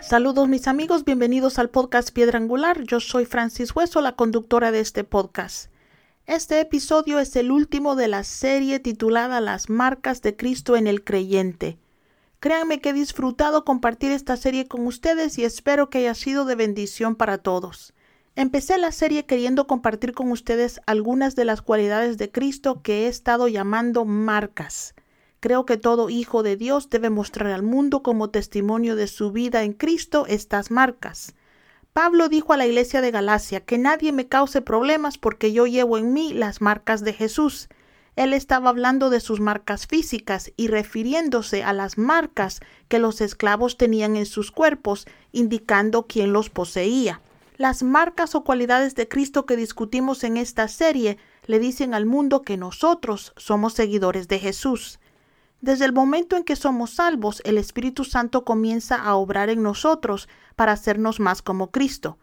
Saludos mis amigos, bienvenidos al podcast Piedra Angular. Yo soy Francis Hueso, la conductora de este podcast. Este episodio es el último de la serie titulada Las marcas de Cristo en el creyente. Créanme que he disfrutado compartir esta serie con ustedes y espero que haya sido de bendición para todos. Empecé la serie queriendo compartir con ustedes algunas de las cualidades de Cristo que he estado llamando marcas. Creo que todo hijo de Dios debe mostrar al mundo como testimonio de su vida en Cristo estas marcas. Pablo dijo a la iglesia de Galacia que nadie me cause problemas porque yo llevo en mí las marcas de Jesús. Él estaba hablando de sus marcas físicas y refiriéndose a las marcas que los esclavos tenían en sus cuerpos, indicando quién los poseía. Las marcas o cualidades de Cristo que discutimos en esta serie le dicen al mundo que nosotros somos seguidores de Jesús. Desde el momento en que somos salvos, el Espíritu Santo comienza a obrar en nosotros para hacernos más como Cristo.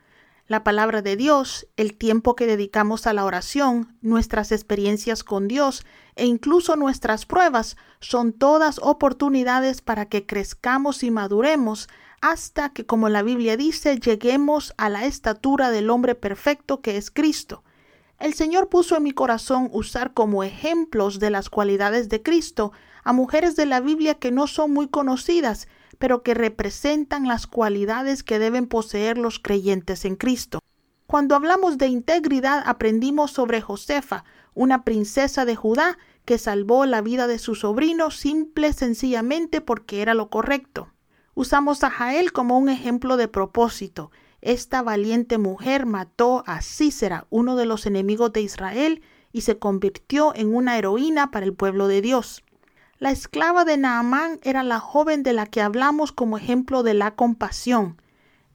La palabra de Dios, el tiempo que dedicamos a la oración, nuestras experiencias con Dios e incluso nuestras pruebas son todas oportunidades para que crezcamos y maduremos hasta que, como la Biblia dice, lleguemos a la estatura del hombre perfecto que es Cristo. El Señor puso en mi corazón usar como ejemplos de las cualidades de Cristo a mujeres de la Biblia que no son muy conocidas, pero que representan las cualidades que deben poseer los creyentes en Cristo. Cuando hablamos de integridad aprendimos sobre Josefa, una princesa de Judá que salvó la vida de su sobrino simple sencillamente porque era lo correcto. Usamos a Jael como un ejemplo de propósito. Esta valiente mujer mató a Cícera, uno de los enemigos de Israel, y se convirtió en una heroína para el pueblo de Dios. La esclava de Naamán era la joven de la que hablamos como ejemplo de la compasión.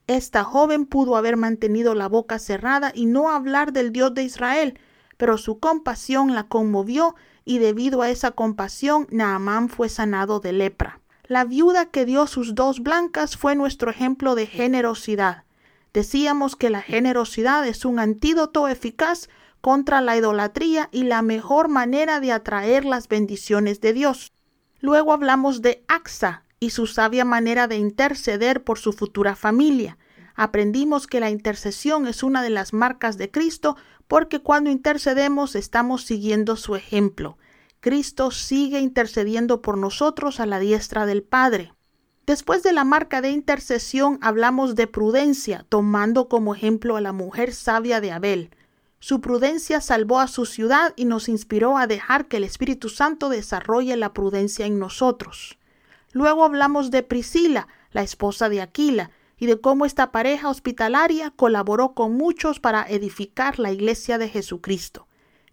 Esta joven pudo haber mantenido la boca cerrada y no hablar del Dios de Israel, pero su compasión la conmovió y debido a esa compasión Naamán fue sanado de lepra. La viuda que dio sus dos blancas fue nuestro ejemplo de generosidad. Decíamos que la generosidad es un antídoto eficaz contra la idolatría y la mejor manera de atraer las bendiciones de Dios. Luego hablamos de Axa y su sabia manera de interceder por su futura familia. Aprendimos que la intercesión es una de las marcas de Cristo porque cuando intercedemos estamos siguiendo su ejemplo. Cristo sigue intercediendo por nosotros a la diestra del Padre. Después de la marca de intercesión hablamos de prudencia, tomando como ejemplo a la mujer sabia de Abel. Su prudencia salvó a su ciudad y nos inspiró a dejar que el Espíritu Santo desarrolle la prudencia en nosotros. Luego hablamos de Priscila, la esposa de Aquila, y de cómo esta pareja hospitalaria colaboró con muchos para edificar la iglesia de Jesucristo.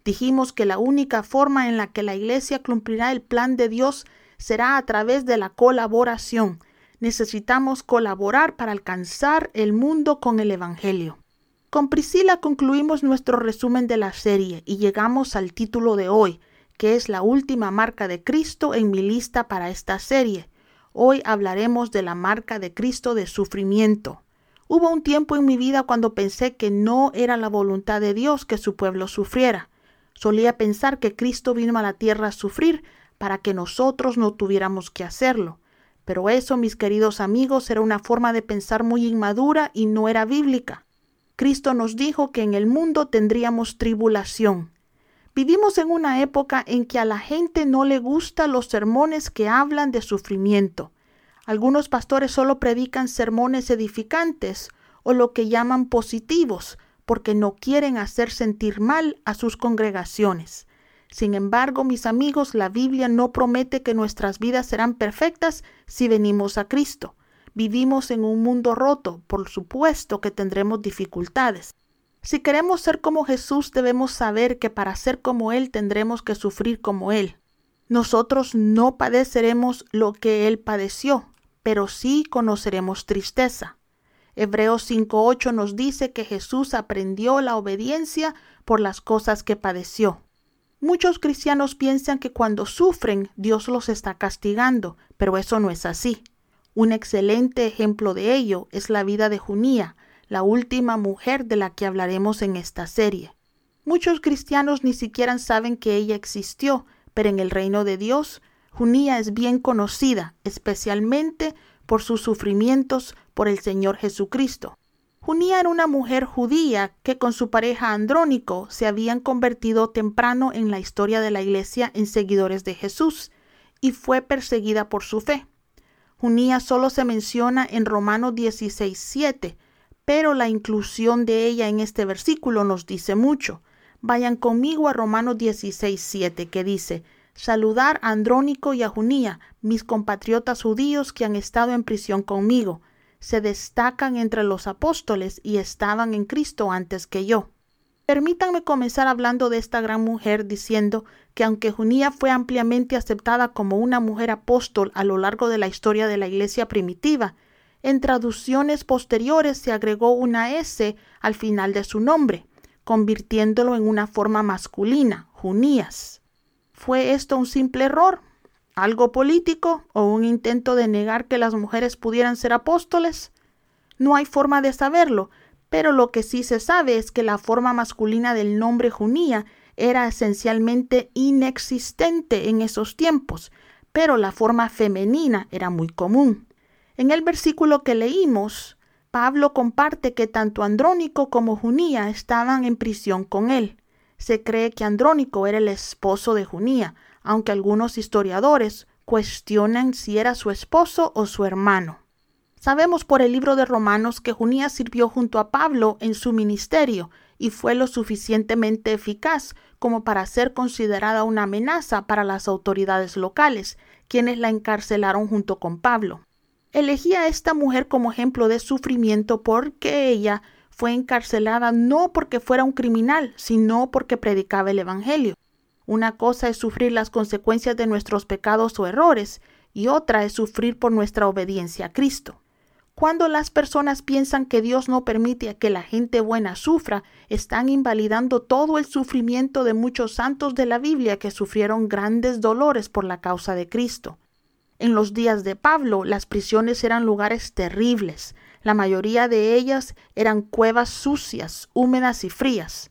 Dijimos que la única forma en la que la iglesia cumplirá el plan de Dios será a través de la colaboración. Necesitamos colaborar para alcanzar el mundo con el Evangelio. Con Priscila concluimos nuestro resumen de la serie y llegamos al título de hoy, que es la última marca de Cristo en mi lista para esta serie. Hoy hablaremos de la marca de Cristo de sufrimiento. Hubo un tiempo en mi vida cuando pensé que no era la voluntad de Dios que su pueblo sufriera. Solía pensar que Cristo vino a la tierra a sufrir para que nosotros no tuviéramos que hacerlo. Pero eso, mis queridos amigos, era una forma de pensar muy inmadura y no era bíblica. Cristo nos dijo que en el mundo tendríamos tribulación. Vivimos en una época en que a la gente no le gustan los sermones que hablan de sufrimiento. Algunos pastores solo predican sermones edificantes o lo que llaman positivos, porque no quieren hacer sentir mal a sus congregaciones. Sin embargo, mis amigos, la Biblia no promete que nuestras vidas serán perfectas si venimos a Cristo. Vivimos en un mundo roto, por supuesto que tendremos dificultades. Si queremos ser como Jesús, debemos saber que para ser como Él tendremos que sufrir como Él. Nosotros no padeceremos lo que Él padeció, pero sí conoceremos tristeza. Hebreos 5.8 nos dice que Jesús aprendió la obediencia por las cosas que padeció. Muchos cristianos piensan que cuando sufren Dios los está castigando, pero eso no es así. Un excelente ejemplo de ello es la vida de Junía, la última mujer de la que hablaremos en esta serie. Muchos cristianos ni siquiera saben que ella existió, pero en el reino de Dios, Junía es bien conocida, especialmente por sus sufrimientos por el Señor Jesucristo. Junía era una mujer judía que con su pareja Andrónico se habían convertido temprano en la historia de la iglesia en seguidores de Jesús y fue perseguida por su fe. Junía solo se menciona en Romanos 16:7, pero la inclusión de ella en este versículo nos dice mucho. Vayan conmigo a Romanos 16:7 que dice: Saludar a Andrónico y a Junía, mis compatriotas judíos que han estado en prisión conmigo se destacan entre los apóstoles y estaban en Cristo antes que yo. Permítanme comenzar hablando de esta gran mujer diciendo que aunque Junía fue ampliamente aceptada como una mujer apóstol a lo largo de la historia de la iglesia primitiva, en traducciones posteriores se agregó una S al final de su nombre, convirtiéndolo en una forma masculina, Junías. ¿Fue esto un simple error? algo político o un intento de negar que las mujeres pudieran ser apóstoles? No hay forma de saberlo, pero lo que sí se sabe es que la forma masculina del nombre Junía era esencialmente inexistente en esos tiempos, pero la forma femenina era muy común. En el versículo que leímos, Pablo comparte que tanto Andrónico como Junía estaban en prisión con él. Se cree que Andrónico era el esposo de Junía, aunque algunos historiadores cuestionan si era su esposo o su hermano. Sabemos por el libro de Romanos que Junías sirvió junto a Pablo en su ministerio y fue lo suficientemente eficaz como para ser considerada una amenaza para las autoridades locales, quienes la encarcelaron junto con Pablo. Elegí a esta mujer como ejemplo de sufrimiento porque ella fue encarcelada no porque fuera un criminal, sino porque predicaba el Evangelio. Una cosa es sufrir las consecuencias de nuestros pecados o errores, y otra es sufrir por nuestra obediencia a Cristo. Cuando las personas piensan que Dios no permite que la gente buena sufra, están invalidando todo el sufrimiento de muchos santos de la Biblia que sufrieron grandes dolores por la causa de Cristo. En los días de Pablo, las prisiones eran lugares terribles. La mayoría de ellas eran cuevas sucias, húmedas y frías.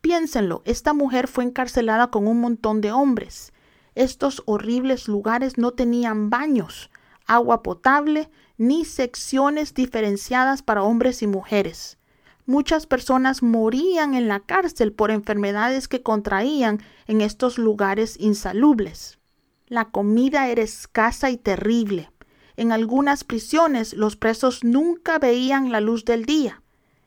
Piénsenlo, esta mujer fue encarcelada con un montón de hombres. Estos horribles lugares no tenían baños, agua potable, ni secciones diferenciadas para hombres y mujeres. Muchas personas morían en la cárcel por enfermedades que contraían en estos lugares insalubles. La comida era escasa y terrible. En algunas prisiones los presos nunca veían la luz del día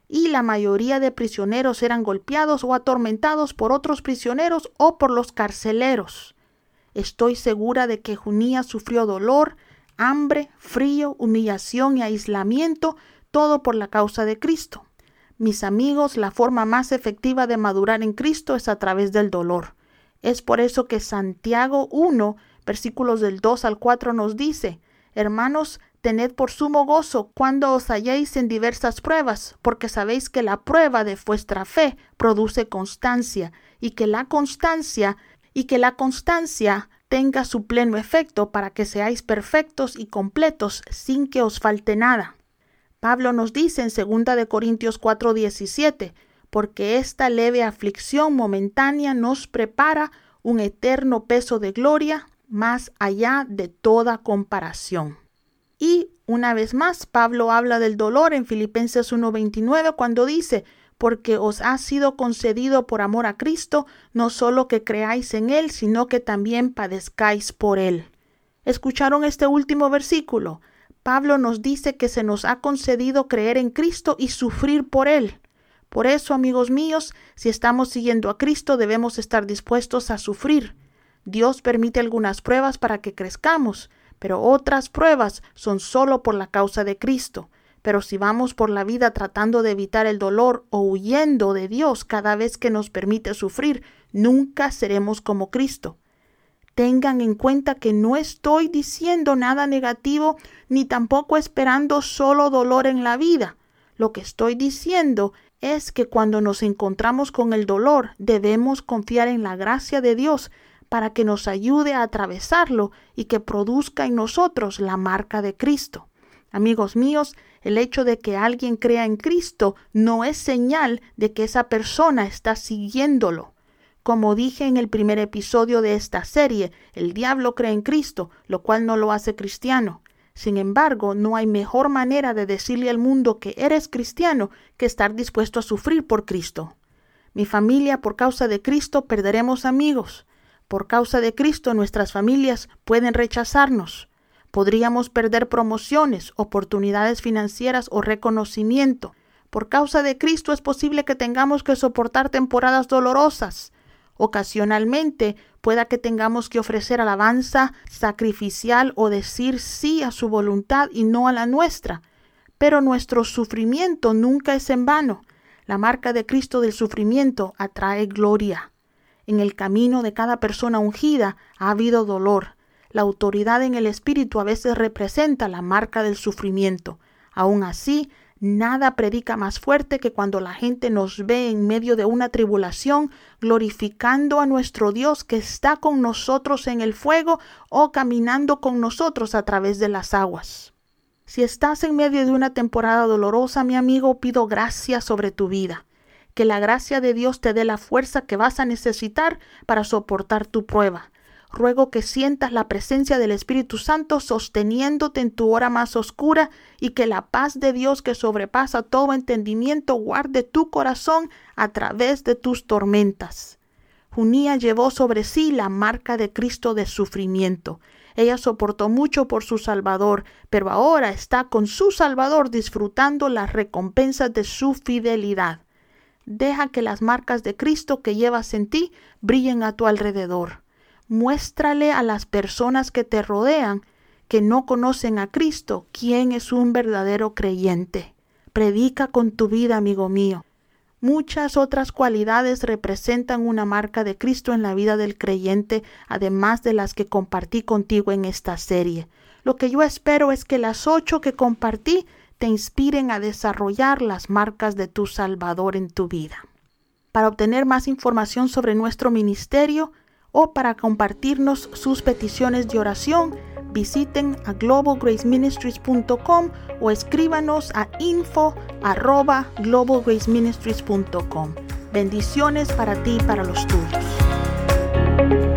y la mayoría de prisioneros eran golpeados o atormentados por otros prisioneros o por los carceleros. Estoy segura de que Junía sufrió dolor, hambre, frío, humillación y aislamiento, todo por la causa de Cristo. Mis amigos, la forma más efectiva de madurar en Cristo es a través del dolor. Es por eso que Santiago 1, versículos del 2 al 4 nos dice, Hermanos, Tened por sumo gozo cuando os halléis en diversas pruebas, porque sabéis que la prueba de vuestra fe produce constancia, y que la constancia, y que la constancia tenga su pleno efecto para que seáis perfectos y completos sin que os falte nada. Pablo nos dice en 2 de Corintios 4:17, porque esta leve aflicción momentánea nos prepara un eterno peso de gloria más allá de toda comparación. Y una vez más, Pablo habla del dolor en Filipenses 1:29 cuando dice, porque os ha sido concedido por amor a Cristo, no solo que creáis en Él, sino que también padezcáis por Él. ¿Escucharon este último versículo? Pablo nos dice que se nos ha concedido creer en Cristo y sufrir por Él. Por eso, amigos míos, si estamos siguiendo a Cristo, debemos estar dispuestos a sufrir. Dios permite algunas pruebas para que crezcamos, pero otras pruebas son solo por la causa de Cristo. Pero si vamos por la vida tratando de evitar el dolor o huyendo de Dios cada vez que nos permite sufrir, nunca seremos como Cristo. Tengan en cuenta que no estoy diciendo nada negativo ni tampoco esperando solo dolor en la vida. Lo que estoy diciendo es que cuando nos encontramos con el dolor debemos confiar en la gracia de Dios para que nos ayude a atravesarlo y que produzca en nosotros la marca de Cristo. Amigos míos, el hecho de que alguien crea en Cristo no es señal de que esa persona está siguiéndolo. Como dije en el primer episodio de esta serie, el diablo cree en Cristo, lo cual no lo hace cristiano. Sin embargo, no hay mejor manera de decirle al mundo que eres cristiano que estar dispuesto a sufrir por Cristo. Mi familia, por causa de Cristo, perderemos amigos. Por causa de Cristo, nuestras familias pueden rechazarnos. Podríamos perder promociones, oportunidades financieras o reconocimiento. Por causa de Cristo es posible que tengamos que soportar temporadas dolorosas. Ocasionalmente pueda que tengamos que ofrecer alabanza sacrificial o decir sí a su voluntad y no a la nuestra. Pero nuestro sufrimiento nunca es en vano. La marca de Cristo del sufrimiento atrae gloria. En el camino de cada persona ungida ha habido dolor. La autoridad en el Espíritu a veces representa la marca del sufrimiento. Aun así, Nada predica más fuerte que cuando la gente nos ve en medio de una tribulación, glorificando a nuestro Dios que está con nosotros en el fuego o caminando con nosotros a través de las aguas. Si estás en medio de una temporada dolorosa, mi amigo, pido gracia sobre tu vida. Que la gracia de Dios te dé la fuerza que vas a necesitar para soportar tu prueba ruego que sientas la presencia del Espíritu Santo sosteniéndote en tu hora más oscura y que la paz de Dios que sobrepasa todo entendimiento guarde tu corazón a través de tus tormentas. Junía llevó sobre sí la marca de Cristo de sufrimiento. Ella soportó mucho por su Salvador, pero ahora está con su Salvador disfrutando las recompensas de su fidelidad. Deja que las marcas de Cristo que llevas en ti brillen a tu alrededor. Muéstrale a las personas que te rodean que no conocen a Cristo quién es un verdadero creyente. Predica con tu vida, amigo mío. Muchas otras cualidades representan una marca de Cristo en la vida del creyente, además de las que compartí contigo en esta serie. Lo que yo espero es que las ocho que compartí te inspiren a desarrollar las marcas de tu Salvador en tu vida. Para obtener más información sobre nuestro ministerio, o para compartirnos sus peticiones de oración, visiten a globalgraceministries.com o escríbanos a info arroba. Bendiciones para ti y para los tuyos.